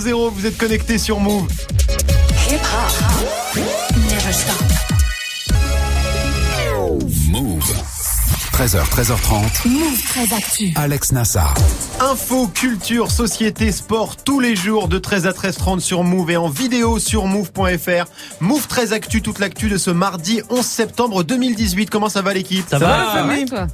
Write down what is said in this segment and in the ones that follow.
00, vous êtes connectés sur Move. 13h, 13h30. Move très Actu. Alex Nassar. Info, culture, société, sport, tous les jours de 13 à 13h30 sur Move et en vidéo sur Move.fr. Move 13 Actu, toute l'actu de ce mardi 11 septembre 2018. Comment ça va l'équipe? Ça, va,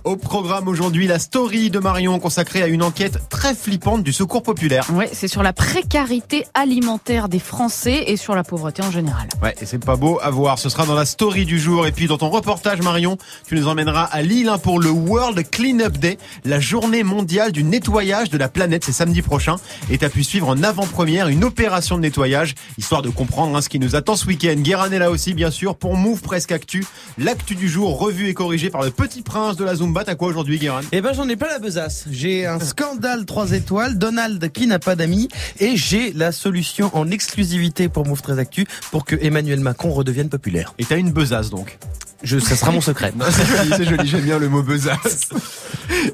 Au programme aujourd'hui, la story de Marion consacrée à une enquête très flippante du secours populaire. Ouais, c'est sur la précarité alimentaire des Français et sur la pauvreté en général. Ouais, et c'est pas beau à voir. Ce sera dans la story du jour. Et puis dans ton reportage, Marion, tu nous emmèneras à Lille hein, pour le World Cleanup Day, la journée mondiale du nettoyage de la planète. C'est samedi prochain. Et tu as pu suivre en avant-première une opération de nettoyage, histoire de comprendre hein, ce qui nous attend ce week-end. Guérin est là aussi, bien sûr, pour Move Presque Actu. L'actu du jour, revue et corrigée par le petit prince de la Zumba. T'as quoi aujourd'hui, Guérin? Eh ben, j'en ai pas la besace. J'ai un scandale 3 étoiles, Donald qui n'a pas d'amis, et j'ai la solution en exclusivité pour Move Très Actu pour que Emmanuel Macron redevienne populaire. Et t'as une besace donc? Je, ça sera mon secret. c'est joli, c'est joli, j'aime bien le mot besace.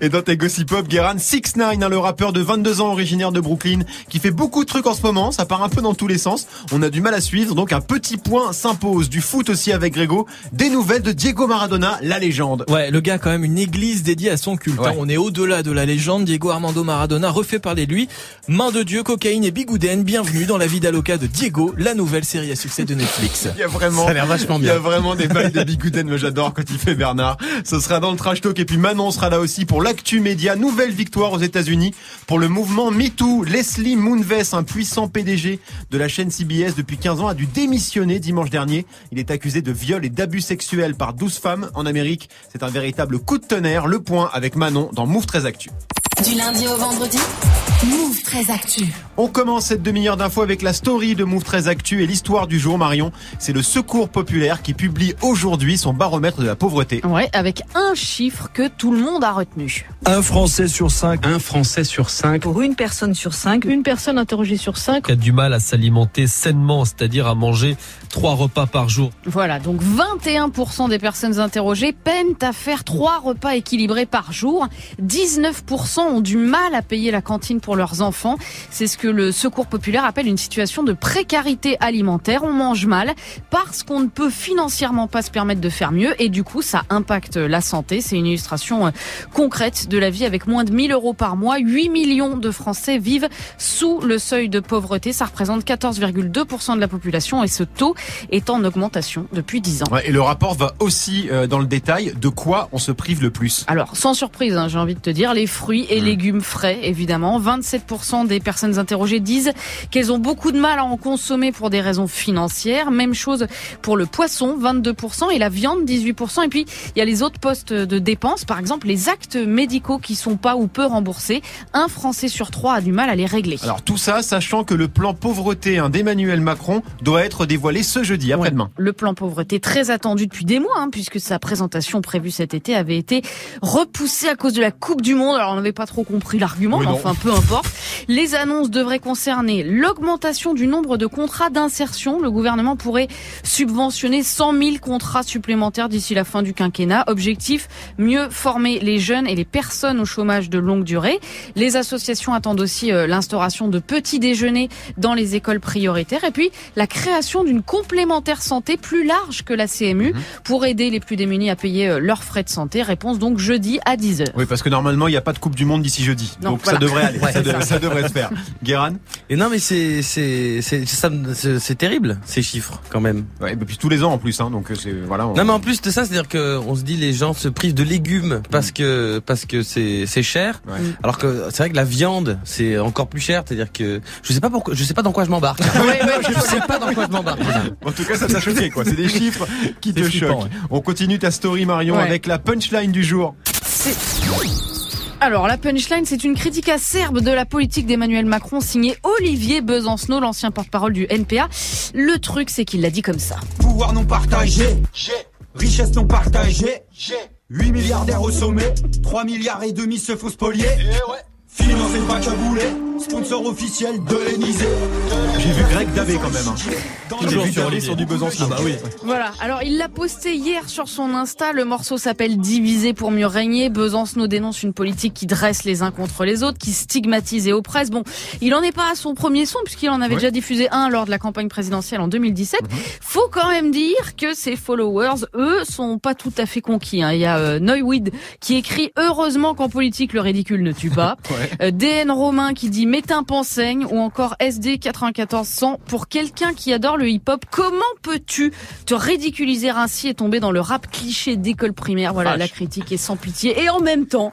Et dans tes gossip pop, Guéran 6 9 hein, le rappeur de 22 ans originaire de Brooklyn, qui fait beaucoup de trucs en ce moment, ça part un peu dans tous les sens. On a du mal à suivre, donc un petit point s'impose. Du foot aussi avec Grégo, des nouvelles de Diego Maradona, la légende. Ouais, le gars a quand même une église dédiée à son culte. Hein. On est au-delà de la légende. Diego Armando Maradona refait parler de lui. Main de Dieu, cocaïne et bigouden. Bienvenue dans la vie d'Aloca de Diego, la nouvelle série à succès de Netflix. Il y a vraiment, ça a l'air vachement bien. Il y a vraiment des bails de bigouden, j'adore quand il fait Bernard. Ce sera dans le trash talk et puis Manon sera là aussi pour l'actu média. Nouvelle victoire aux États-Unis pour le mouvement MeToo. Leslie Moonves, un puissant PDG de la chaîne CBS depuis 15 ans, a dû démissionner dimanche dernier. Il est accusé de viol et d'abus sexuels par 12 femmes en Amérique. C'est un véritable coup de tonnerre. Le point avec Manon dans Move 13 Actu. Du lundi au vendredi, Move 13 Actu. On commence cette demi-heure d'infos avec la story de Move 13 Actu et l'histoire du jour, Marion. C'est le Secours Populaire qui publie aujourd'hui son baromètre de la pauvreté. Ouais, avec un chiffre que tout le monde a retenu. Un Français sur cinq. Un Français sur cinq. Pour une personne sur cinq. Une personne interrogée sur cinq. a du mal à s'alimenter sainement, c'est-à-dire à manger trois repas par jour. Voilà, donc 21% des personnes interrogées peinent à faire trois repas équilibrés par jour. 19% ont du mal à payer la cantine pour leurs enfants. C'est ce que le Secours populaire appelle une situation de précarité alimentaire. On mange mal parce qu'on ne peut financièrement pas se permettre de faire mieux et du coup ça impacte la santé. C'est une illustration euh, concrète de la vie avec moins de 1000 euros par mois. 8 millions de Français vivent sous le seuil de pauvreté. Ça représente 14,2% de la population et ce taux est en augmentation depuis 10 ans. et le rapport va aussi euh, dans le détail de quoi on se prive le plus. Alors sans surprise, hein, j'ai envie de te dire, les fruits et légumes frais, évidemment. 27% des personnes interrogées disent qu'elles ont beaucoup de mal à en consommer pour des raisons financières. Même chose pour le poisson, 22%, et la viande, 18%. Et puis, il y a les autres postes de dépenses, par exemple les actes médicaux qui sont pas ou peu remboursés. Un Français sur trois a du mal à les régler. Alors tout ça, sachant que le plan pauvreté hein, d'Emmanuel Macron doit être dévoilé ce jeudi, après-demain. le plan pauvreté très attendu depuis des mois, hein, puisque sa présentation prévue cet été avait été repoussée à cause de la Coupe du Monde. Alors on n'avait pas trop compris l'argument, mais enfin peu importe. Les annonces devraient concerner l'augmentation du nombre de contrats d'insertion. Le gouvernement pourrait subventionner 100 000 contrats supplémentaires d'ici la fin du quinquennat. Objectif, mieux former les jeunes et les personnes au chômage de longue durée. Les associations attendent aussi euh, l'instauration de petits déjeuners dans les écoles prioritaires et puis la création d'une complémentaire santé plus large que la CMU mhm. pour aider les plus démunis à payer euh, leurs frais de santé. Réponse donc jeudi à 10h. Oui, parce que normalement, il n'y a pas de Coupe du Monde d'ici jeudi. donc ça devrait aller. ça, devrait se faire. Guéran Et non, mais c'est c'est c'est terrible ces chiffres quand même. Ouais, et puis tous les ans en plus, hein, donc euh, c'est voilà. Non, mais en plus de ça, c'est-à-dire que on se dit les gens se privent de légumes parce que parce que c'est c'est cher. Alors que c'est vrai que la viande c'est encore plus cher, c'est-à-dire que je sais pas pourquoi, je sais pas dans quoi je m'embarque. je sais pas dans quoi je m'embarque. En tout cas, ça t'a choqué quoi. C'est des chiffres qui te choquent. On continue ta story Marion avec la punchline du jour. Alors, la punchline, c'est une critique acerbe de la politique d'Emmanuel Macron signée Olivier Besancenot, l'ancien porte-parole du NPA. Le truc, c'est qu'il l'a dit comme ça. Pouvoir non partagé, richesse non partagée, 8 milliardaires au sommet, 3 milliards et demi se font spolier. Eh ouais. Pas cabouler sponsor officiel de l'Elysée. J'ai vu Greg Davé quand même. Hein. Vu Davé sur du Besançon. Ah bah oui. Voilà. Alors, il l'a posté hier sur son Insta. Le morceau s'appelle Diviser pour mieux régner. Besançon dénonce une politique qui dresse les uns contre les autres, qui stigmatise et oppresse. Bon, il en est pas à son premier son puisqu'il en avait déjà diffusé un lors de la campagne présidentielle en 2017. Faut quand même dire que ses followers, eux, sont pas tout à fait conquis. hein. Il y a euh, Neuwid qui écrit heureusement qu'en politique le ridicule ne tue pas. DN Romain qui dit mets un penseigne ou encore SD 9400 pour quelqu'un qui adore le hip-hop. Comment peux-tu te ridiculiser ainsi et tomber dans le rap cliché d'école primaire? Voilà, Vache. la critique est sans pitié et en même temps.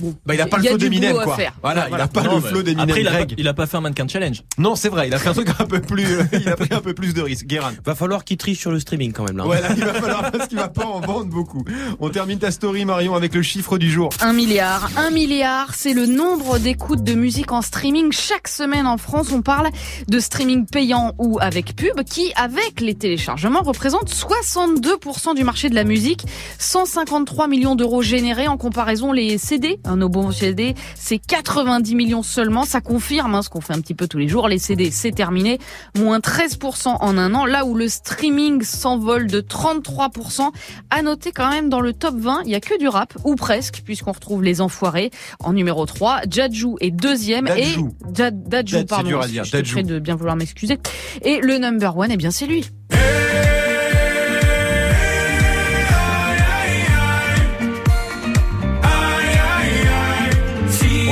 Bon, Bah, il a pas le flow d'Eminem, quoi. faire. Voilà, il a pas Non, le flow d'Eminem. Après, il a, pas, Greg. il a pas fait un mannequin challenge. Non, c'est vrai, il a fait un truc un peu plus, il a pris un peu plus de risques. Guérin. Va falloir qu'il triche sur le streaming quand même là. Ouais, là, il va falloir parce qu'il va pas en vendre beaucoup. On termine ta story, Marion, avec le chiffre du jour. Un milliard. Un milliard, c'est le nombre d'écoutes de musique en streaming. Chaque semaine en France, on parle de streaming payant ou avec pub, qui, avec les téléchargements, représente 62% du marché de la musique. 153 millions d'euros générés en comparaison les CD. Un bons CD, c'est 90 millions seulement. Ça confirme hein, ce qu'on fait un petit peu tous les jours. Les CD, c'est terminé. Moins 13% en un an. Là où le streaming s'envole de 33%. À noter quand même dans le top 20, il y a que du rap, ou presque, puisqu'on retrouve les enfoirés en numéro 3. Jadju est deuxième. Et c'est pardon. dur à dire. Je te de bien vouloir m'excuser. Et le number one, eh bien, c'est lui.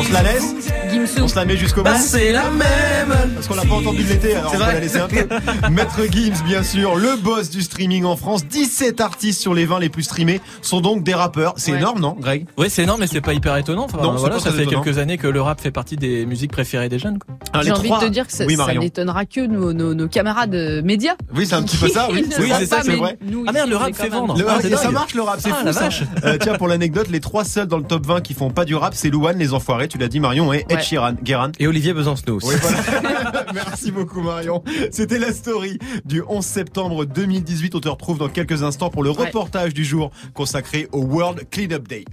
Se On se la met jusqu'au bout Bah, c'est la même. Parce qu'on l'a pas entendu de l'été, alors C'est on va vrai. la laisser un peu. Maître Gims, bien sûr, le boss du streaming en France. 17 artistes sur les 20 les plus streamés sont donc des rappeurs. C'est Ouais. énorme, non, Greg? Oui, c'est énorme, mais c'est pas hyper étonnant. Enfin, Non, c'est voilà, ça fait étonnant. quelques années que le rap fait partie des musiques préférées des jeunes. Ah, J'ai envie de te dire que ça, Oui, ça n'étonnera que nos, nos, nos camarades euh, médias. Oui, c'est un petit peu ça, oui. Oui, c'est ça, c'est vrai. nous, Ah merde, le rap fait vendre. Le- Ah, ça marche le rap, c'est Ah, fou ça. Euh, tiens, pour l'anecdote, les trois seuls dans le top 20 qui font pas du rap, c'est Louane, les enfoirés, tu l'as dit Marion, et Ed Ouais. Et Olivier Besancenot aussi. Oui, voilà. Merci beaucoup Marion. C'était la story du 11 septembre 2018. On te retrouve dans quelques instants pour le Ouais. reportage du jour consacré au World Cleanup Day.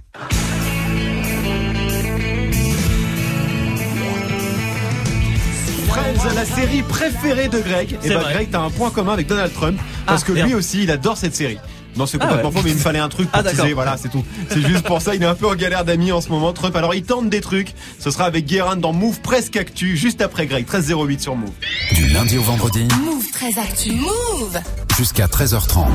Friends, la série préférée de Greg. Et C'est bah vrai. Greg, t'as un point commun avec Donald Trump parce Ah, que lui aussi, il adore cette série. Non, c'est Ah complètement ouais. faux, mais il me fallait un truc pour Ah, teaser, voilà, c'est tout. C'est juste pour ça, il est un peu en galère d'amis en ce moment, Trump. Alors, il tente des trucs. Ce sera avec Guérin dans Move Presque Actu, juste après Greg, 1308 sur Move. Du lundi au vendredi Move très actu. Move jusqu'à 13h30.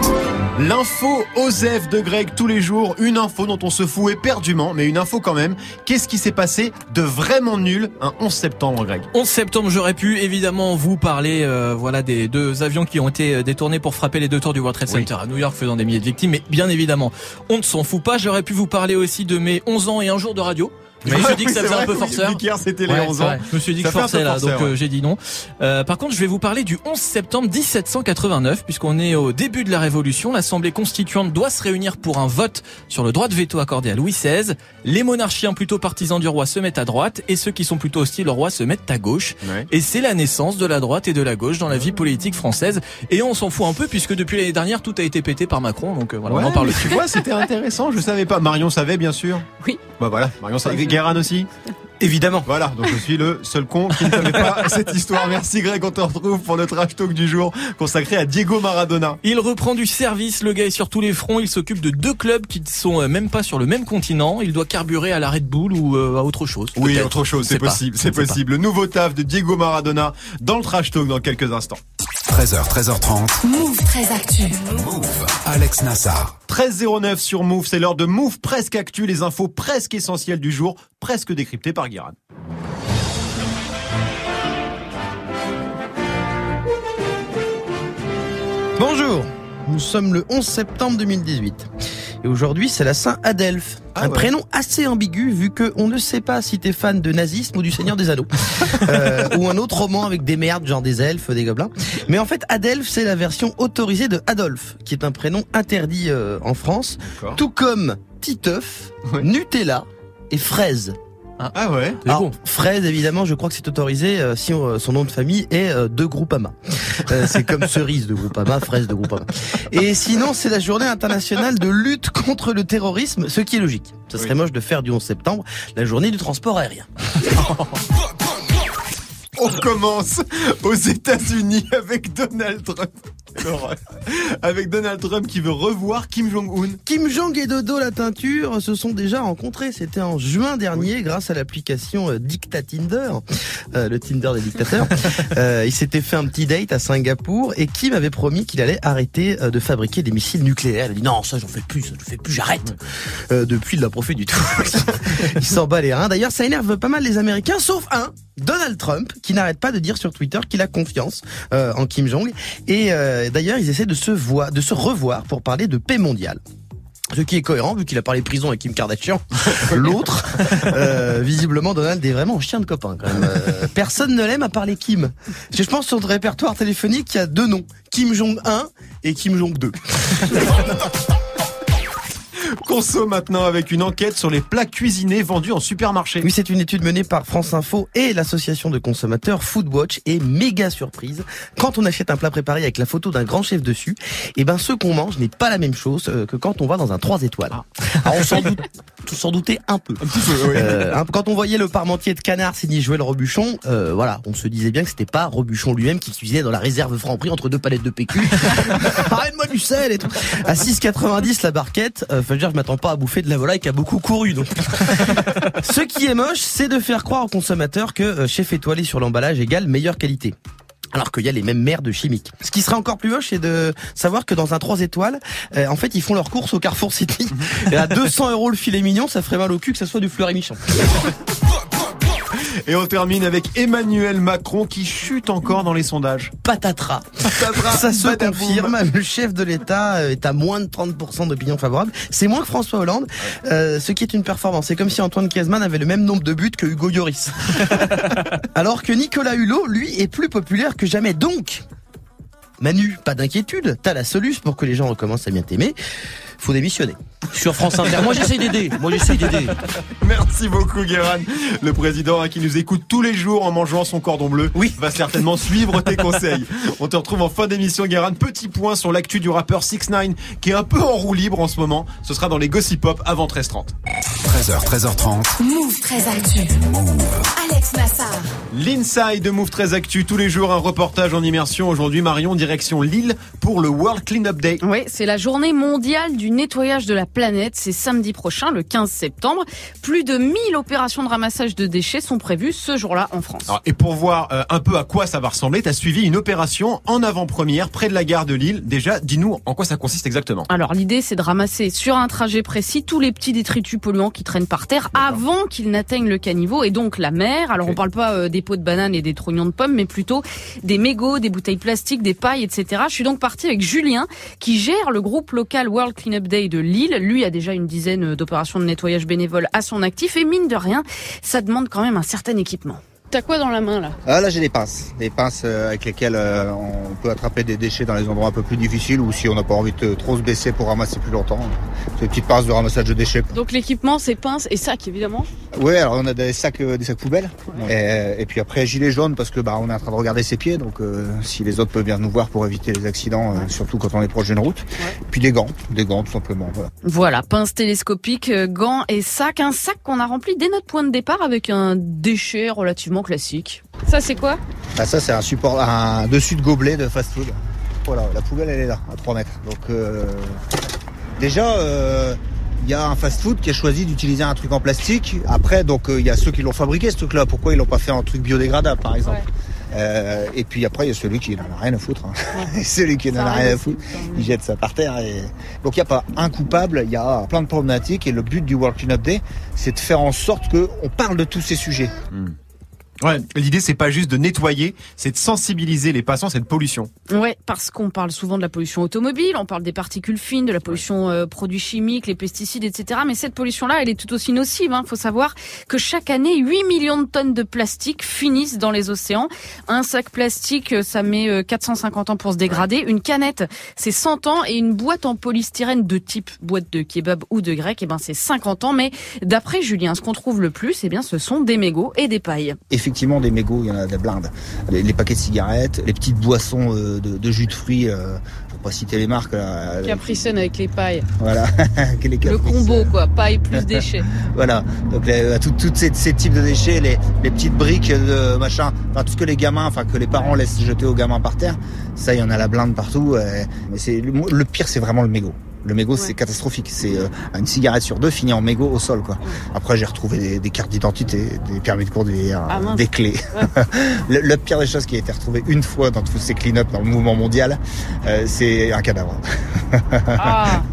L'info Osef de Greg tous les jours, une info dont on se fout éperdument, mais une info quand même. Qu'est-ce qui s'est passé de vraiment nul un 11 septembre, Greg? 11 septembre, j'aurais pu évidemment vous parler euh, voilà des deux avions qui ont été euh, détournés pour frapper les deux tours du World Trade Oui. Center à New York faisant des mais bien évidemment, on ne s'en fout pas. J'aurais pu vous parler aussi de mes 11 ans et un jour de radio. Je me suis dit que ça faisait c'est un peu forceur. c'était les Ouais, 11 c'est ans. Je me suis dit Ça que forçait là, donc euh, j'ai dit non. Euh, par contre, je vais vous parler du 11 septembre 1789, puisqu'on est au début de la Révolution. L'Assemblée constituante doit se réunir pour un vote sur le droit de veto accordé à Louis XVI. Les monarchiens plutôt partisans du roi se mettent à droite, et ceux qui sont plutôt hostiles au roi se mettent à gauche. Ouais. Et c'est la naissance de la droite et de la gauche dans la vie politique française. Et on s'en fout un peu, puisque depuis l'année dernière, tout a été pété par Macron, donc euh, voilà, on en parle mais plus. Tu vois, c'était intéressant, je savais pas. Marion savait, bien sûr. Oui. Bah voilà, Marion savait. Guérin aussi. Évidemment. Voilà, donc je suis le seul con qui ne savait pas cette histoire. Merci Greg, on te retrouve pour le trash talk du jour consacré à Diego Maradona. Il reprend du service, le gars est sur tous les fronts, il s'occupe de deux clubs qui ne sont euh, même pas sur le même continent, il doit carburer à la Red Bull ou euh, à autre chose. Oui, autre chose, c'est possible, c'est possible. Le nouveau taf de Diego Maradona dans le trash talk dans quelques instants. 13h, 13h30. Move très actu. Move. Alex Nassar. 13.09 sur Move, c'est l'heure de Move presque actu, les infos presque essentielles du jour, presque décryptées par Guérin. Bonjour, nous sommes le 11 septembre 2018 et aujourd'hui c'est la Saint Adelphe, Ah un ouais. prénom assez ambigu vu que on ne sait pas si t'es fan de nazisme ou du Seigneur des Anneaux Euh, ou un autre roman avec des merdes genre des elfes, des gobelins. Mais en fait Adelphe c'est la version autorisée de Adolphe qui est un prénom interdit euh, en France, tout comme Titeuf, Ouais. Nutella et Fraise. Ah ouais C'est Alors, bon. Fraise, évidemment, je crois que c'est autorisé euh, si euh, son nom de famille est euh, de Groupama. Euh, c'est comme cerise de Groupama, fraise de Groupama. Et sinon, c'est la journée internationale de lutte contre le terrorisme, ce qui est logique. Ça serait Oui. moche de faire du 11 septembre la journée du transport aérien. On commence aux États-Unis avec Donald Trump. Avec Donald Trump qui veut revoir Kim Jong-un. Kim Jong et Dodo la teinture se sont déjà rencontrés. C'était en juin dernier grâce à l'application euh, Dicta Tinder, euh, le Tinder des dictateurs. Euh, il s'était fait un petit date à Singapour et Kim avait promis qu'il allait arrêter de fabriquer des missiles nucléaires. Il a dit non, ça j'en fais plus, ça je fais plus, j'arrête. Euh, depuis, il l'a fait du tout. il s'en bat les reins. D'ailleurs, ça énerve pas mal les Américains, sauf un. Donald Trump, qui n'arrête pas de dire sur Twitter qu'il a confiance euh, en Kim Jong. Et euh, d'ailleurs, ils essaient de se voir, de se revoir pour parler de paix mondiale. Ce qui est cohérent vu qu'il a parlé prison avec Kim Kardashian. L'autre, euh, visiblement, Donald est vraiment un chien de copain quand même. Euh, personne ne l'aime à part les Kim. Je pense sur le répertoire téléphonique, il y a deux noms. Kim Jong 1 et Kim Jong 2. Conso maintenant avec une enquête sur les plats cuisinés vendus en supermarché. Oui, c'est une étude menée par France Info et l'association de consommateurs Foodwatch et méga surprise. Quand on achète un plat préparé avec la photo d'un grand chef dessus, eh ben ce qu'on mange n'est pas la même chose euh, que quand on va dans un 3 étoiles. Alors on s'en doute, s'en doutait un peu. Euh, hein, quand on voyait le parmentier de canard signé Joël Robuchon, euh, voilà, on se disait bien que c'était pas Robuchon lui-même qui cuisinait dans la réserve Franprix entre deux palettes de PQ. Arrête-moi du sel et tout. À 6,90 la barquette, euh, faut dire m'attends pas à bouffer de la volaille qui a beaucoup couru donc. Ce qui est moche, c'est de faire croire aux consommateurs que euh, chef étoilé sur l'emballage égale meilleure qualité. Alors qu'il y a les mêmes merdes chimiques. Ce qui serait encore plus moche, c'est de savoir que dans un 3 étoiles, euh, en fait, ils font leurs courses au Carrefour City. Et à 200 euros le filet mignon, ça ferait mal au cul que ça soit du fleur et michon. Et on termine avec Emmanuel Macron qui chute encore dans les sondages. Patatras. Ça se confirme, le chef de l'État euh, est à moins de 30% d'opinion favorable. C'est moins que François Hollande, euh, ce qui est une performance. C'est comme si Antoine Griezmann avait le même nombre de buts que Hugo Lloris. Alors que Nicolas Hulot, lui, est plus populaire que jamais. Donc, Manu, pas d'inquiétude, t'as la soluce pour que les gens recommencent à bien t'aimer. Faut démissionner. Sur France Inter. Moi j'essaye d'aider. Moi j'essaye d'aider. Merci beaucoup Guérin. Le président hein, qui nous écoute tous les jours en mangeant son cordon bleu Oui. va certainement suivre tes conseils. On te retrouve en fin d'émission Guérin. Petit point sur l'actu du rappeur 6 9 qui est un peu en roue libre en ce moment. Ce sera dans les Gossip Pop avant 13h30. 13h, 13h30. Move très actu. Alex Nassar. L'inside de Move très actu tous les jours un reportage en immersion. Aujourd'hui Marion direction Lille pour le World Cleanup Day. Oui, c'est la journée mondiale du nettoyage de la planète. C'est samedi prochain, le 15 septembre. Plus de 1000 opérations de ramassage de déchets sont prévues ce jour-là en France. Alors, et pour voir euh, un peu à quoi ça va ressembler, t'as suivi une opération en avant-première près de la gare de Lille. Déjà, dis-nous en quoi ça consiste exactement. Alors l'idée c'est de ramasser sur un trajet précis tous les petits détritus polluants qui traînent par terre avant qu'ils n'atteignent le caniveau et donc la mer. Alors Ok. on parle pas euh, des pots de bananes et des trognons de pommes mais plutôt des mégots, des bouteilles plastiques, des pailles, etc. Je suis donc partie avec Julien qui gère le groupe local World Cleanup Day de Lille. Lui a déjà une dizaine d'opérations de nettoyage bénévole à son actif et mine de rien, ça demande quand même un certain équipement. T'as quoi dans la main là Ah, là j'ai des pinces, des pinces euh, avec lesquelles euh, on peut attraper des déchets dans les endroits un peu plus difficiles ou si on n'a pas envie de trop se baisser pour ramasser plus longtemps. C'est des petites pinces de ramassage de déchets. Donc l'équipement c'est pinces et sacs évidemment. Oui, alors on a des sacs, euh, des sacs poubelles et, et puis après gilet jaune parce que bah on est en train de regarder ses pieds donc euh, si les autres peuvent bien nous voir pour éviter les accidents, euh, surtout quand on est proche d'une route. Puis des gants, des gants tout simplement. Voilà. Voilà, pince télescopique, euh, gants et sac. Un sac qu'on a rempli dès notre point de départ avec un déchet relativement classique. Ça c'est quoi? Ah, ça c'est un support, un dessus de gobelet de fast-food. Voilà, la poubelle elle est là, à 3 mètres. Donc euh, déjà, euh, il y a un fast-food qui a choisi d'utiliser un truc en plastique. Après, donc euh, il y a ceux qui l'ont fabriqué ce truc-là. Pourquoi ils l'ont pas fait en truc biodégradable, par exemple? Euh, Et puis après, il y a celui qui n'en a rien à foutre. hein. Celui qui n'en a rien à foutre, il jette ça par terre. Et... Donc il n'y a pas un coupable, il y a plein de problématiques. Et le but du World Cleanup Day, c'est de faire en sorte qu'on parle de tous ces sujets. Ouais, l'idée c'est pas juste de nettoyer, c'est de sensibiliser les passants à cette pollution. Ouais, parce qu'on parle souvent de la pollution automobile, on parle des particules fines, de la pollution euh, produits chimiques, les pesticides, etc. Mais cette pollution-là, elle est tout aussi nocive. Il faut savoir que chaque année, 8 millions de tonnes de plastique finissent dans les océans. Un sac plastique, euh, ça met euh, 450 ans pour se dégrader. Une canette, c'est 100 ans. Et une boîte en polystyrène de type boîte de kebab ou de grec, eh ben c'est 50 ans. Mais d'après Julien, ce qu'on trouve le plus, eh bien, ce sont des mégots et des pailles. Effectivement des mégots, il y en a des blindes. Les, les paquets de cigarettes, les petites boissons euh, de, de jus de fruits, euh, faut pas citer les marques. Là, avec les pailles. Voilà. les Le combo quoi, paille plus déchets. Voilà. Donc les, tout, toutes ces, ces types de déchets, les, les petites briques de machin, enfin tout ce que les gamins, enfin que les parents laissent jeter aux gamins par terre, ça il y en a la blinde partout. euh, mais c'est le, le pire, c'est vraiment le mégot. Le mégot, c'est catastrophique. C'est euh, une cigarette sur deux finit en mégot au sol, quoi. Après, j'ai retrouvé des, des cartes d'identité, des permis de conduire, Ah, mince. des clés. le, le pire des choses qui a été retrouvé une fois dans tous ces clean-up dans le mouvement mondial, euh, c'est un cadavre. Ah.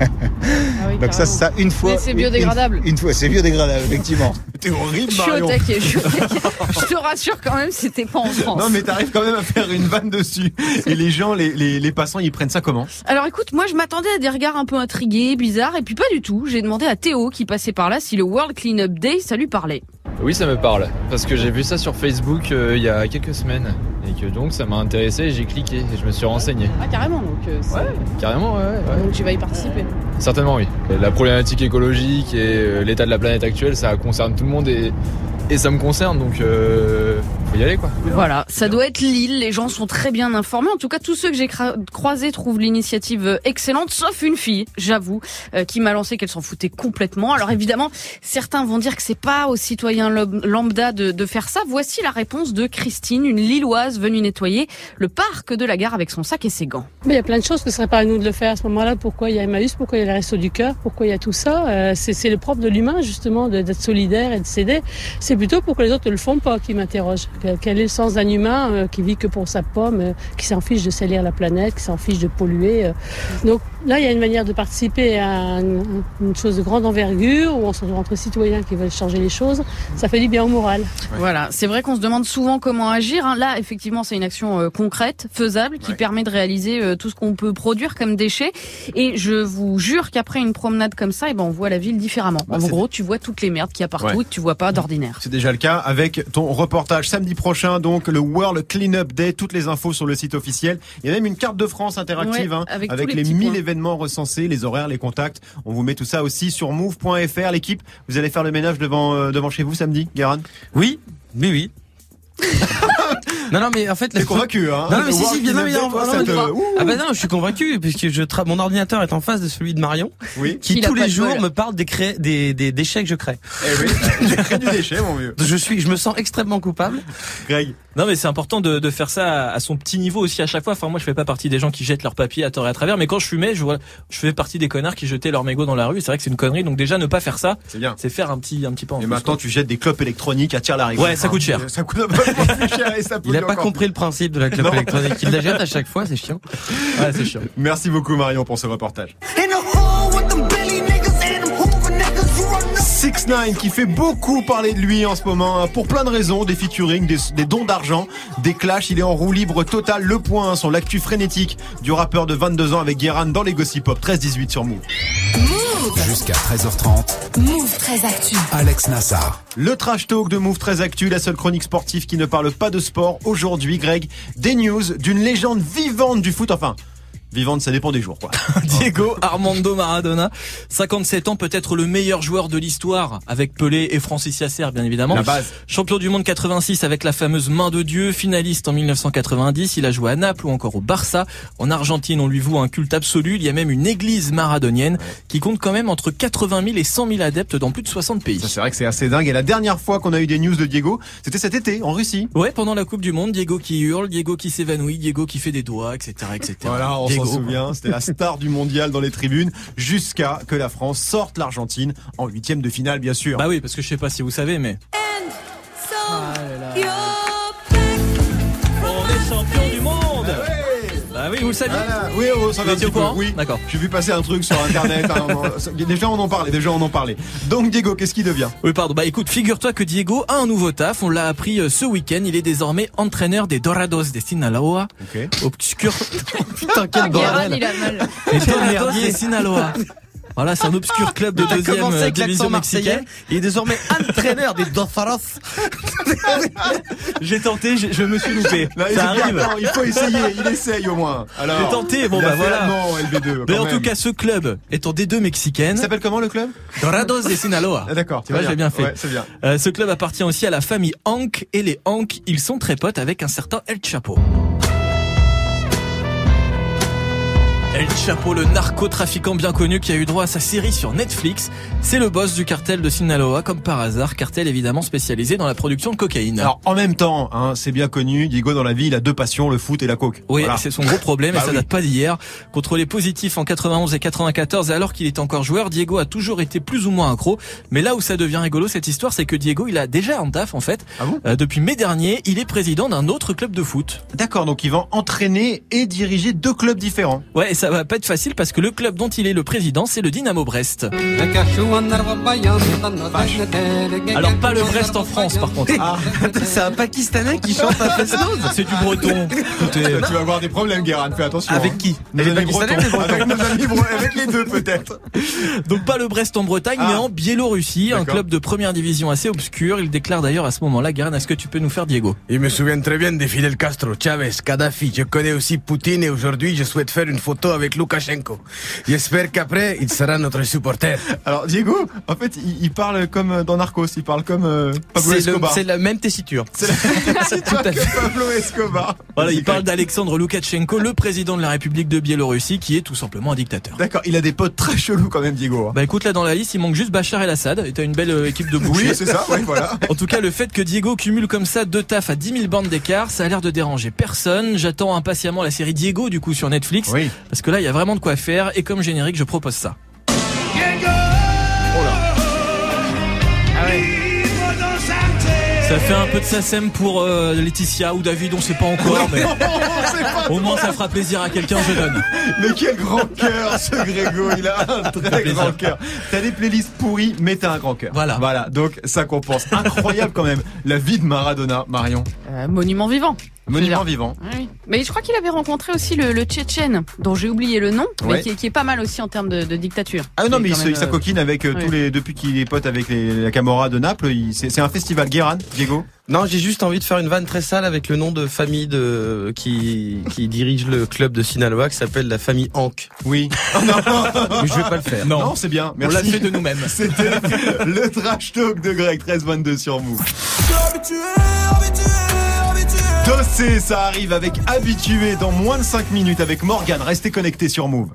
Ah oui, Donc ça, ça une fois. Mais c'est une- biodégradable. Une, une fois, c'est biodégradable, effectivement. T'es horrible, Je suis au Marion. taquet, je suis au taquet. Je te rassure quand même, c'était pas en France. Non, mais t'arrives quand même à faire une vanne dessus. Et les gens, les, les, les passants, ils prennent ça comment? Alors écoute, moi je m'attendais à des regards un peu intrigués, bizarres, et puis pas du tout. J'ai demandé à Théo qui passait par là si le World Cleanup Day, ça lui parlait. Oui, ça me parle. Parce que j'ai vu ça sur Facebook euh, il y a quelques semaines. Et que donc ça m'a intéressé et j'ai cliqué et je me suis renseigné. Ah carrément, donc euh, c'est- Carrément, ouais, ouais. ouais. donc tu vas y participer. Certainement, oui. La problématique écologique et euh, l'état de la planète actuelle, ça concerne tout le monde et, ça me concerne. Donc, euh, faut y aller, quoi. Voilà, ça doit être Lille, les gens sont très bien informés. En tout cas, tous ceux que j'ai croisés trouvent l'initiative euh, excellente, sauf une fille, j'avoue, euh, qui m'a lancé qu'elle s'en foutait complètement. Alors évidemment, certains vont dire que c'est pas aux citoyens lambda de, de faire ça. Voici la réponse de Christine, une Lilloise venue nettoyer le parc de la gare avec son sac et ses gants. Mais il y a plein de choses que ce serait pas à nous de le faire à ce moment-là. Pourquoi il y a Emmaüs, pourquoi il y a les Restos du Cœur, pourquoi il y a tout ça? Euh, C'est le propre de l'humain justement de- d'être solidaire et de s'aider. C'est plutôt pour que les autres ne le font pas qui m'interroge. Que- Quel est le sens d'un humain euh, qui vit que pour sa pomme, euh, qui s'en fiche de salir la planète, qui s'en fiche de polluer euh. Là, il y a une manière de participer à un- une chose de grande envergure où on se retrouve entre citoyens qui veulent changer les choses. Ça fait du bien au moral. Voilà, c'est vrai qu'on se demande souvent comment agir. hein. Là, effectivement, c'est une action euh, concrète, faisable, qui permet de réaliser euh, tout ce qu'on peut produire comme déchets. Et je vous jure qu'après une promenade comme ça, eh ben, on voit la ville différemment. Bah, en gros, tu vois toutes les merdes qu'il y a partout Ouais. et que tu vois pas d'ordinaire. C'est déjà le cas avec ton reportage samedi prochain, donc le World Cleanup Day. Toutes les infos sur le site officiel. Il y a même une carte de France interactive Ouais, hein, avec tous les les petits 1000 points. Événements recensés, les horaires, les contacts. On vous met tout ça aussi sur move.fr. L'équipe, vous allez faire le ménage devant euh, devant chez vous samedi, Guérin? Oui, oui, oui. non, non, mais en fait, T'es convaincu, hein? Non, non, mais si, si, bien, non, mais non, toi, non, mais te-. Ah bah non, je suis convaincu puisque je tra- mon ordinateur est en face de celui de Marion, Oui. qui Il tous les jours me parle des, cré- des, des déchets que je crée. Eh oui, j'ai créé du déchet, mon vieux. Je suis, je me sens extrêmement coupable. Greg. Non mais c'est important de, de faire ça à, à son petit niveau aussi à chaque fois. Enfin moi je fais pas partie des gens qui jettent leurs papiers à tort et à travers, mais quand je fumais, je vois, je fais partie des connards qui jetaient leurs mégots dans la rue. C'est vrai que c'est une connerie. Donc déjà ne pas faire ça, C'est bien. c'est faire un petit un petit pas en Et plus, maintenant, quoi. tu jettes des clopes électroniques à tir larry Ouais, ça coûte cher. Ça coûte un peu plus cher et ça Il a pas compris le principe de la clope Non. électronique. Il la jette à chaque fois, c'est chiant. Ouais, c'est chiant. Merci beaucoup Marion pour ce reportage. In the 6 9 qui fait beaucoup parler de lui en ce moment hein, pour plein de raisons, des featuring, des, des dons d'argent, des clashs, il est en roue libre totale, le point hein, sur l'actu frénétique du rappeur de 22 ans avec Guéran dans les Gossip Pop 13-18 sur Move. Jusqu'à 13h30, Move très actu. Alex Nassar. Le trash talk de Move très actu, la seule chronique sportive qui ne parle pas de sport. Aujourd'hui, Greg, des news d'une légende vivante du foot, enfin vivante, ça dépend des jours quoi. Diego Armando Maradona, 57 ans, peut-être le meilleur joueur de l'histoire avec Pelé et Francis Yasser, bien évidemment. La base. Champion du monde 86 avec la fameuse main de Dieu, finaliste en 1990, il a joué à Naples ou encore au Barça. En Argentine, on lui voue un culte absolu. Il y a même une église maradonienne qui compte quand même entre 80 000 et 100 000 adeptes dans plus de 60 pays. C'est vrai que c'est assez dingue. Et la dernière fois qu'on a eu des news de Diego, c'était cet été en Russie. Ouais, pendant la Coupe du Monde, Diego qui hurle, Diego qui s'évanouit, Diego qui fait des doigts, etc., etc. Voilà, on Diego, s'en souvient. C'était la star du mondial dans les tribunes jusqu'à que la France sorte l'Argentine en huitième de finale, bien sûr. Bah oui, parce que je sais pas si vous savez, mais on oui, vous le saviez. Voilà. Oui, on un petit peu. Oui, D'accord. J'ai vu passer un truc sur internet. hein, on- déjà on en parlait. Déjà on en parlait. Donc Diego, qu'est-ce qui devient Oui, pardon. Bah écoute, figure-toi que Diego a un nouveau taf. On l'a appris euh, ce week-end. Il est désormais entraîneur des Dorados de Sinaloa. Ok. Obscur. Putain, quel Guérin, bordel. il a mal. Les Dorados de Sinaloa. Voilà, c'est un obscur club de deuxième euh, division mexicaine. Il est désormais entraîneur des Dosaros. J'ai tenté, je me suis loupé. Là, Ça arrive. non, il faut essayer. Il essaye au moins. Alors. J'ai tenté, bon bah voilà. l'allemand en LV2. Mais en tout cas, ce club est en D2 il mexicaine. s'appelle comment le club? Dorados de Sinaloa. Ah, D'accord. Tu vois, j'ai bien fait. Ouais, c'est bien. Euh, ce club appartient aussi à la famille Hank et les Hank, ils sont très potes avec un certain El Chapo. El Chapo, le narcotrafiquant bien connu qui a eu droit à sa série sur Netflix, c'est le boss du cartel de Sinaloa, comme par hasard, cartel évidemment spécialisé dans la production de cocaïne. Alors en même temps, hein, c'est bien connu, Diego dans la vie, il a deux passions, le foot et la coke. Oui, Voilà. c'est son gros problème et Bah ça oui. date pas d'hier. Contrôlé positif en 91 et 94 et alors qu'il était encore joueur, Diego a toujours été plus ou moins accro. Mais là où ça devient rigolo cette histoire, c'est que Diego, il a déjà un taf en fait. Ah bon? Euh, depuis mai dernier, il est président d'un autre club de foot. D'accord, donc il va entraîner et diriger deux clubs différents. Ouais, et ça va pas être facile parce que le club dont il est le président, c'est le Dynamo Brest. Alors pas le Brest en France par contre. Ah, C'est un Pakistanais qui chante à Fesnose. C'est du breton. Écoutez, tu vas avoir des problèmes, Guérin, fais attention. Avec hein. qui Nos Les amis Pakistanais bretons. ou les Bretons Avec nos amis bretons, avec les deux peut-être. Donc pas le Brest en Bretagne, Ah. mais en Biélorussie, un club de première division assez obscur. Il déclare d'ailleurs à ce moment-là, Guérin, est-ce que tu peux nous faire Diego? Il me souvient très bien de Fidel Castro, Chavez, Kadhafi. Je connais aussi Poutine et aujourd'hui je souhaite faire une photo avec Loukachenko. J'espère qu'après il sera notre supporter. Alors Diego, en fait, il, il parle comme dans Narcos, il parle comme euh, Pablo Escobar. c'est la même tessiture. C'est la Tout à que fait. Pablo Escobar. Voilà, il parle d'Alexandre Loukachenko, le président de la République de Biélorussie, qui est tout simplement un dictateur. D'accord, il a des potes très chelous quand même, Diego. hein. Bah écoute, là dans la liste, il manque juste Bachar el-Assad, et t'as une belle euh, équipe de bouchers. Oui, c'est ça, oui, voilà. En tout cas, le fait que Diego cumule comme ça deux tafs à 10 000 bandes d'écart, ça a l'air de déranger personne. J'attends impatiemment la série Diego, du coup, sur Netflix. Oui. Parce que là, il y a vraiment de quoi faire, et comme générique, je propose ça. Ça fait un peu de SACEM pour euh, Laetitia ou David, on sait pas encore, mais au moins ça fera plaisir à quelqu'un, je donne. Mais quel grand cœur ce Grégo, il a un très grand cœur. T'as des playlists pourries, mais t'as un grand cœur. Voilà. Voilà, donc ça compense. Incroyable quand même, la vie de Maradona, Marion. Euh, monument vivant. Monument vivant. Oui. Mais je crois qu'il avait rencontré aussi le, le Tchétchène, dont j'ai oublié le nom, Ouais. mais qui, est- qui est pas mal aussi en termes de, de dictature. Ah non, mais il il s'acoquine avec euh, oui. tous les, depuis qu'il est pote avec les, la Camorra de Naples, c'est un festival. Guéran, Diego. Non, j'ai juste envie de faire une vanne très sale avec le nom de famille de qui qui dirige le club de Sinaloa qui s'appelle la famille Hank. Oui. Mais je vais pas le faire. Non, c'est bien. On Merci. l'a fait de nous-mêmes. C'était le trash talk de Greg 1322 sur Move. Dossé, ça arrive avec Habitué dans moins de 5 minutes avec Morgan. Restez connectés sur Move.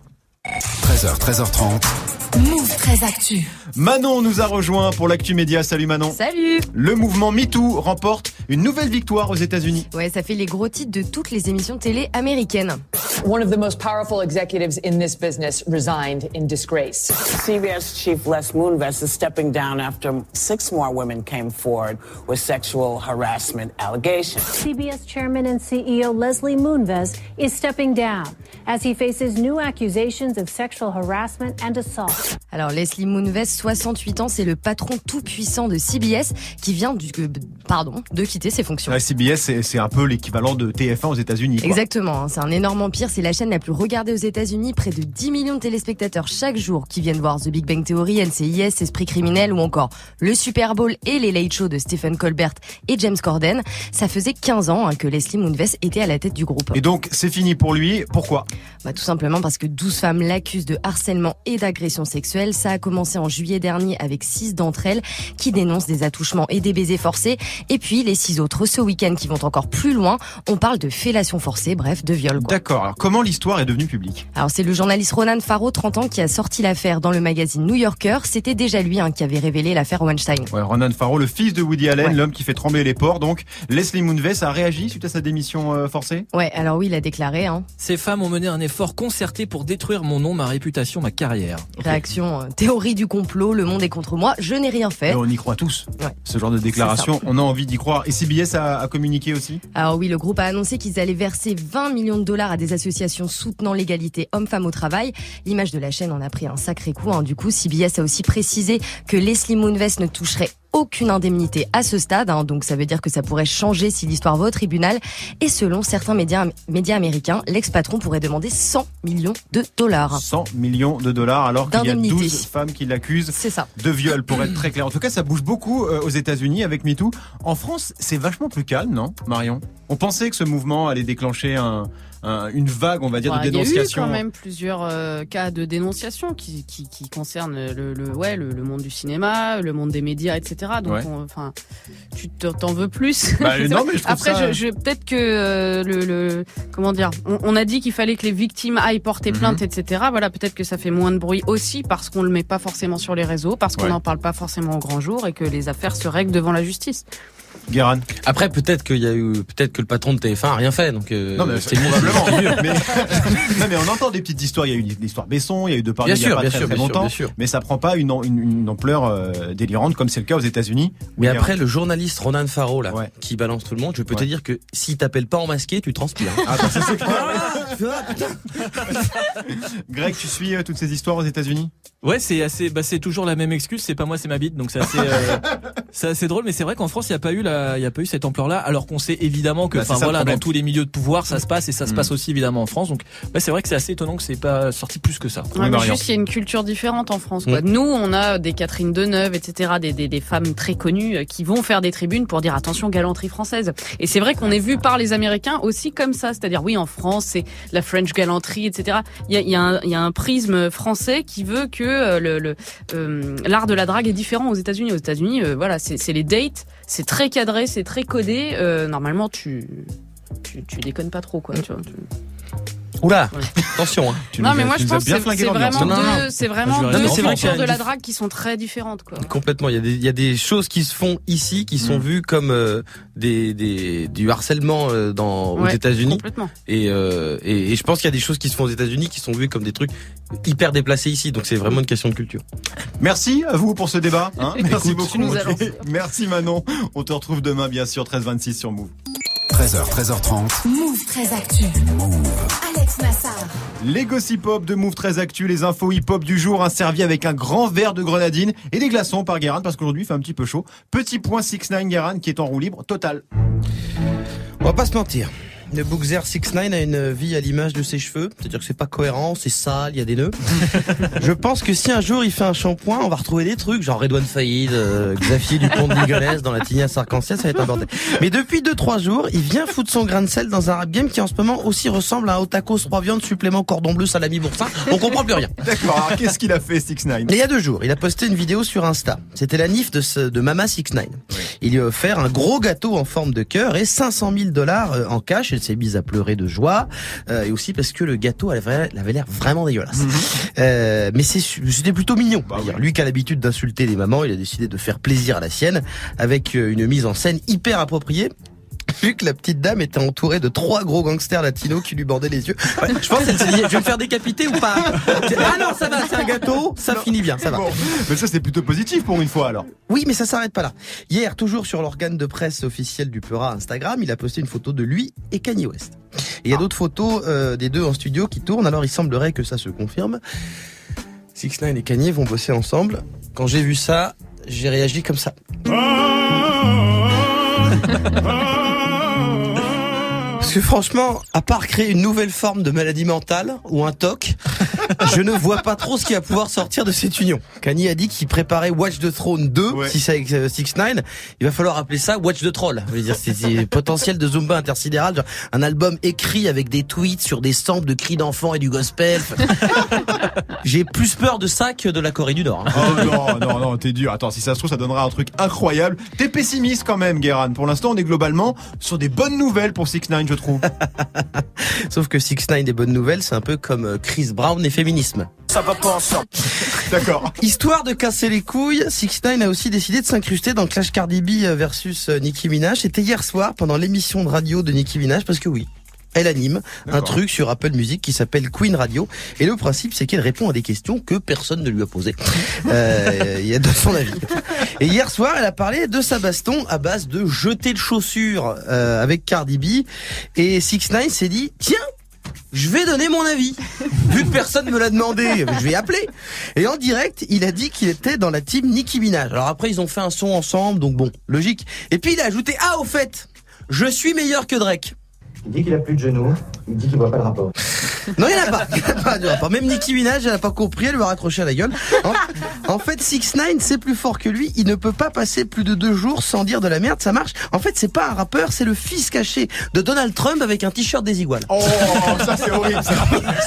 13h, 13h30. Move très actu. Manon nous a rejoint pour l'actu média. Salut Manon. Salut Le mouvement MeToo remporte une nouvelle victoire aux États-Unis. Ouais, ça fait les gros titres de toutes les émissions télé américaines. One of the most powerful executives in this business resigned in disgrace. CBS chief Les Moonves is stepping down after six more women came forward with sexual harassment allegations. CBS Chairman and CEO Leslie Moonves is stepping down as he faces new accusations of sexual harassment and assault. Alors Leslie Moonves, 68 ans, c'est le patron tout puissant de CBS qui vient du, euh, pardon, de quitter ses fonctions. CBS, c'est un peu l'équivalent de TF1 aux États-Unis. Exactement, hein, c'est un énorme empire, c'est la chaîne la plus regardée aux États-Unis, près de 10 millions de téléspectateurs chaque jour qui viennent voir The Big Bang Theory, NCIS, Esprit criminel ou encore le Super Bowl et les Late Show de Stephen Colbert et James Corden. Ça faisait 15 ans hein, que Leslie Moonves était à la tête du groupe. Et donc, c'est fini pour lui. Pourquoi? Bah, tout simplement parce que 12 femmes l'accusent de harcèlement et d'agression sexuelle. Ça a commencé en juillet dernier avec 6 d'entre elles qui dénoncent des attouchements et des baisers forcés. Et puis les 6 autres ce week-end qui vont encore plus loin. On parle de fellation forcée, bref, de viol. D'accord. Alors, comment l'histoire est devenue publique Alors c'est le journaliste Ronan Farrow, 30 ans, qui a sorti l'affaire dans le magazine New Yorker. C'était déjà lui hein, qui avait révélé l'affaire Weinstein. Ouais, Ronan Farrow, le fils de Woody Allen, Ouais. l'homme qui fait trembler les ports. Donc, Leslie Moonves a réagi suite à sa démission euh, forcée? Ouais, alors oui, il a déclaré. Hein, Ces femmes ont mené un effort concerté pour détruire mon nom, ma réputation, ma carrière. Réaction, euh, théorie du complot, le monde est contre moi, je n'ai rien fait. Mais on y croit tous. Ouais. Ce genre de déclaration, on a envie d'y croire. Et CBS a, a communiqué aussi Alors oui, le groupe a annoncé qu'ils allaient verser 20 millions de dollars à des associations soutenant l'égalité homme-femme au travail. L'image de la chaîne en a pris un sacré coup. hein. Du coup, CBS a aussi précisé que Leslie Moonves ne toucherait aucune indemnité à ce stade, hein. donc ça veut dire que ça pourrait changer si l'histoire va au tribunal. Et selon certains médias, médias américains, l'ex-patron pourrait demander 100 millions de dollars. 100 millions de dollars alors qu'il y a D'indemnité. 12 femmes qui l'accusent C'est ça. de viol pour être très clair. En tout cas, ça bouge beaucoup euh, aux États-Unis avec MeToo. En France, c'est vachement plus calme, non, Marion? On pensait que ce mouvement allait déclencher un, un- une vague, on va dire, Bah, de Il y a eu dénonciation. quand même plusieurs euh, cas de dénonciation qui, qui, qui concernent le, le, ouais, le, le monde du cinéma, le monde des médias, etc. Donc, Ouais. enfin, tu t'en veux plus? Bah, non, mais je Après, ça- je, je- peut-être que euh, le, le, comment dire, on, on a dit qu'il fallait que les victimes aillent porter plainte, Mhm. etc. Voilà, peut-être que ça fait moins de bruit aussi parce qu'on le met pas forcément sur les réseaux, parce qu'on Ouais. n'en parle pas forcément au grand jour et que les affaires se règlent devant la justice. Guérin. Après, peut-être qu'il y a eu, peut-être que le patron de TF1 a rien fait, donc euh, Non, mais c'est probablement. mais, non, mais on entend des petites histoires. Il y a eu l'histoire Besson, il y a eu de Paris Bien il y a sûr, pas bien très, sûr, très bien sûr, longtemps. bien sûr. Mais ça prend pas une, une, une ampleur euh, délirante comme c'est le cas aux États-Unis. Mais après, le journaliste Ronan Farrow, là, qui balance tout le monde, je peux te dire que s'il t'appelle pas en masqué, tu transpires. Ah, bah, ça, c'est clair. Greg, tu suis euh, toutes ces histoires aux États-Unis? Ouais, c'est assez, bah c'est toujours la même excuse. C'est pas moi, c'est ma bite. Donc c'est assez, euh, c'est assez drôle. Mais c'est vrai qu'en France, il y a pas eu la, il y a pas eu cette ampleur-là. Alors qu'on sait évidemment que, Bah, enfin voilà, dans tous les milieux de pouvoir, ça se passe et ça se Mm. passe aussi évidemment en France. Donc ouais, c'est vrai que c'est assez étonnant que c'est pas sorti plus que ça. Ouais, mais juste, il y a une culture différente en France. Quoi. Mm. Nous, on a des Catherine Deneuve, etc., des, des, des femmes très connues euh, qui vont faire des tribunes pour dire attention, galanterie française. Et c'est vrai qu'on est vu par les Américains aussi comme ça. C'est-à-dire, oui, en France, c'est la French galanterie, etc. Il y a, y, a un- il y a un prisme français qui veut que euh, le, le, euh, l'art de la drague est différent aux États-Unis. Aux États-Unis, euh, voilà, c'est c'est les dates, c'est très cadré, c'est très codé. Euh, normalement, tu, tu, tu déconnes pas trop, quoi. Tu vois, tu- Oula, attention. Hein. non, mais moi je pense que c'est vraiment deux, c'est vraiment Non, mais deux cultures de la drague qui sont très différentes, quoi. Complètement. Il y, a des, il y a des choses qui se font ici qui Mm. sont vues comme euh, des, des, du harcèlement euh, dans, aux Ouais, États-Unis. complètement. Et, euh, et, et je pense qu'il y a des choses qui se font aux États-Unis qui sont vues comme des trucs hyper déplacés ici. Donc c'est vraiment une question de culture. Merci à vous pour ce débat. hein. Merci Écoute, beaucoup. tu. Merci Manon. On te retrouve demain, bien sûr, 13h26 sur Move. 13h, 13h30. Move très actu. Alex Nassar. Les gossip hop de Move très actu, les infos hip hop du jour, hein, servi avec un grand verre de grenadine et des glaçons par Guérin parce qu'aujourd'hui il fait un petit peu chaud. Petit point 6 9 Guérin qui est en roue libre total. On va pas se mentir. Le Bookzer 69 a une vie à l'image de ses cheveux, c'est-à-dire que c'est pas cohérent, c'est sale, il y a des nœuds. Je pense que si un jour il fait un shampoing, on va retrouver des trucs genre Redouane Faïd, euh, Xavier Dupont de Ligonnès dans la tignasse arc-en-ciel, ça va être un bordel. Mais depuis 2-3 jours, il vient foutre son grain de sel dans un rap game qui en ce moment aussi ressemble à un Otakos 3 viandes supplément cordon bleu salami boursin. On comprend plus rien. D'accord, alors qu'est-ce qu'il a fait 6 9 Mais il y a deux jours, il a posté une vidéo sur Insta. C'était la nif de, ce, de Mama 69. Il lui a offert un gros gâteau en forme de cœur et 500 000 dollars euh, en cash. Elle s'est mise à pleurer de joie euh, et aussi parce que le gâteau avait, l'air vraiment dégueulasse. Euh, mais c'était plutôt mignon. D'ailleurs, Lui qui a l'habitude d'insulter les mamans, il a décidé de faire plaisir à la sienne avec euh, une mise en scène hyper appropriée. Vu que la petite dame était entourée de trois gros gangsters latinos qui lui bordaient les yeux. Ouais, je pense qu'elle s'est dit, je vais me faire décapiter ou pas Ah non, ça va, c'est un gâteau, ça finit bien, ça va. Bon, mais ça c'est plutôt positif pour une fois alors. Oui, mais ça s'arrête pas là. Hier, toujours sur l'organe de presse officiel du Peura Instagram, il a posté une photo de lui et Kanye West. Et il y a d'autres photos euh, des deux en studio qui tournent, alors il semblerait que ça se confirme. 6 9 et Kanye vont bosser ensemble. Quand j'ai vu ça, j'ai réagi comme ça. Parce que franchement, à part créer une nouvelle forme de maladie mentale ou un TOC, je ne vois pas trop ce qui va pouvoir sortir de cette union. Kanye a dit qu'il préparait Watch the Throne 2, si c'est avec 6 9 il va falloir appeler ça Watch the Troll. Je veux dire, c'est potentiel de Zumba intersidéral, genre un album écrit avec des tweets sur des samples de cris d'enfants et du gospel. J'ai plus peur de ça que de la Corée du Nord. hein. Oh non, non, non, t'es dur. Attends, si ça se trouve, ça donnera un truc incroyable. T'es pessimiste quand même, Guérin. Pour l'instant, on est globalement sur des bonnes nouvelles pour 6 9 je trouve. Sauf que 6 9 des bonnes nouvelles, c'est un peu comme euh, Chris Brown et féminisme. Ça va pas ensemble. D'accord. Histoire de casser les couilles, 6 9 a aussi décidé de s'incruster dans Clash Cardi B versus euh, Nicki Minaj. C'était hier soir pendant l'émission de radio de Nicki Minaj parce que oui. Elle anime un truc sur Apple Music qui s'appelle Queen Radio et le principe c'est qu'elle répond à des questions que personne ne lui a posées. Euh, Il y a de son avis. Et hier soir elle a parlé de sa baston à base de jeter de chaussures euh, avec Cardi B et 6 9 s'est dit tiens je vais donner mon avis. Vu que personne me l'a demandé, je vais appeler. Et en direct, il a dit qu'il était dans la team Nicki Minaj. Alors après, ils ont fait un son ensemble, donc bon, logique. Et puis il a ajouté, ah, au fait, je suis meilleur que Drake. Il dit qu'il a plus de genoux, il dit qu'il voit pas le rapport. Non, il n'y en a pas. Il y en a pas de rapport. Même Nicki Minaj, elle a pas compris, elle lui a raccroché à la gueule. En, en fait, 6 9 c'est plus fort que lui. Il ne peut pas passer plus de deux jours sans dire de la merde. Ça marche. En fait, c'est pas un rappeur, c'est le fils caché de Donald Trump avec un t-shirt des iguales. Oh, ça c'est horrible. Ça,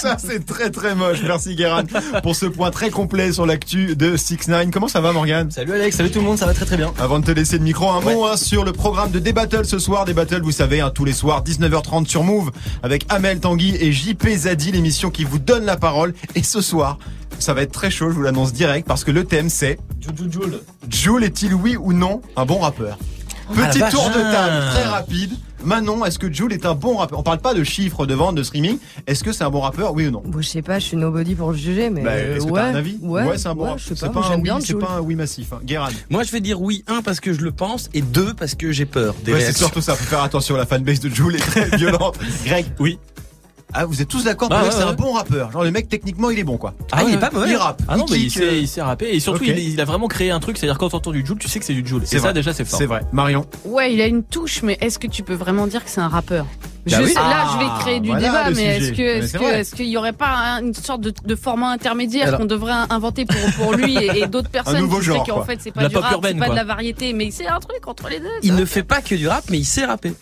Ça, c'est très très moche. Merci Guérin pour ce point très complet sur l'actu de 6 9 Comment ça va Morgan Salut Alex, salut tout le monde, ça va très très bien. Avant de te laisser le micro, un mot hein, sur le programme de Débattle ce soir. Débattle, vous savez, hein, tous les soirs, 19h30 sur Move, avec Amel Tanguy et JP Zadi, l'émission qui vous donne la parole. Et ce soir, ça va être très chaud, je vous l'annonce direct, parce que le thème c'est... Joule. Joule est-il oui ou non un bon rappeur? Petit la tour de table très rapide. Manon, est-ce que Joule est un bon rappeur? On parle pas de chiffres de vente, de streaming. Est-ce que c'est un bon rappeur, oui ou non? Bon, je sais pas, je suis nobody pour le juger, mais Bah, Est-ce que ouais, t'as un avis? Ouais, c'est un bon ouais, rappeur. je sais C'est pas, pas, oui, pas un oui massif. Hein. Guérin. Moi, je vais dire oui, un, parce que je le pense, et deux, parce que j'ai peur des Ouais, c'est surtout ça. Faut faire attention. La fanbase de Joule est très violente. Greg. Oui. Ah, vous êtes tous d'accord Ah, pour dire que ouais, c'est un ouais. bon rappeur. Genre le mec techniquement il est bon quoi. Ah, il est pas mauvais. Il rappe. Ah non, mais il kick, euh, il rapper. Et surtout, il, il a vraiment créé un truc, c'est-à-dire quand t'entends du Joule, tu sais que c'est du Joule. C'est ça, vrai. déjà, c'est fort. C'est vrai. Marion. Ouais, il a une touche, mais est-ce que tu peux vraiment dire que c'est un rappeur? Bah Je oui. sais- Là, Ah, je vais créer du voilà débat, mais est-ce que, est-ce que, est-ce qu'il y aurait pas un- une sorte de, de format intermédiaire qu'on devrait inventer pour, pour lui et, et d'autres personnes nouveau qui qu'en quoi. fait c'est pas la du pop rap, urbaine, c'est pas quoi. de la variété, mais c'est un truc entre les deux. Il ça. ne fait pas que du rap, mais il sait rapper.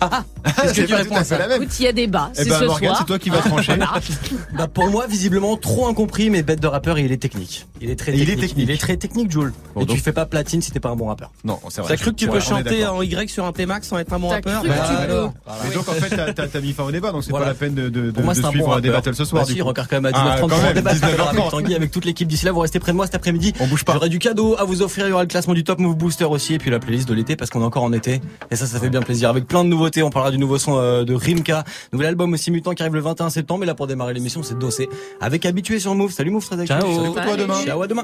Ah, ah, Qu'est-ce que tu réponds à ça la même. Écoute, il y a débat, Eh c'est ben ce Morgan, soir. c'est toi qui vas trancher. Bah pour moi, visiblement trop incompris, mais bête de rappeur et il est technique. Il est très Et il est technique. technique. Il est très technique, Joule. Bon, et donc- tu fais pas platine si t'es pas un bon rappeur. Non, c'est vrai. T'as cru que tu peux on est chanter en Y sur un P-Max sans être un bon T'as rappeur cru que Bah, tu peux. donc en fait t'as- t'as t'as mis fin au débat donc c'est Voilà. pas la peine de, de, de, Pour moi, de c'est un suivre bon des battles ce soir. Bah du si, coup. regarde quand même à Ah, 19h30 quand pour même, un débat avec 19h30. Tanguy, avec toute l'équipe d'ici là. Vous restez près de moi cet après-midi. On bouge pas. J'aurai du cadeau à vous offrir. Il y aura le classement du Top Move Booster aussi, et puis la playlist de l'été parce qu'on est encore en été. Et ça, ça fait bien plaisir. Avec plein de nouveautés. On parlera du nouveau son euh, de Rimka, nouvel album aussi mutant qui arrive le 21 septembre. Et là pour démarrer l'émission, c'est Dossé avec habitué sur Move. Salut Move. Ciao. Salut. Toi, demain. Ciao à demain.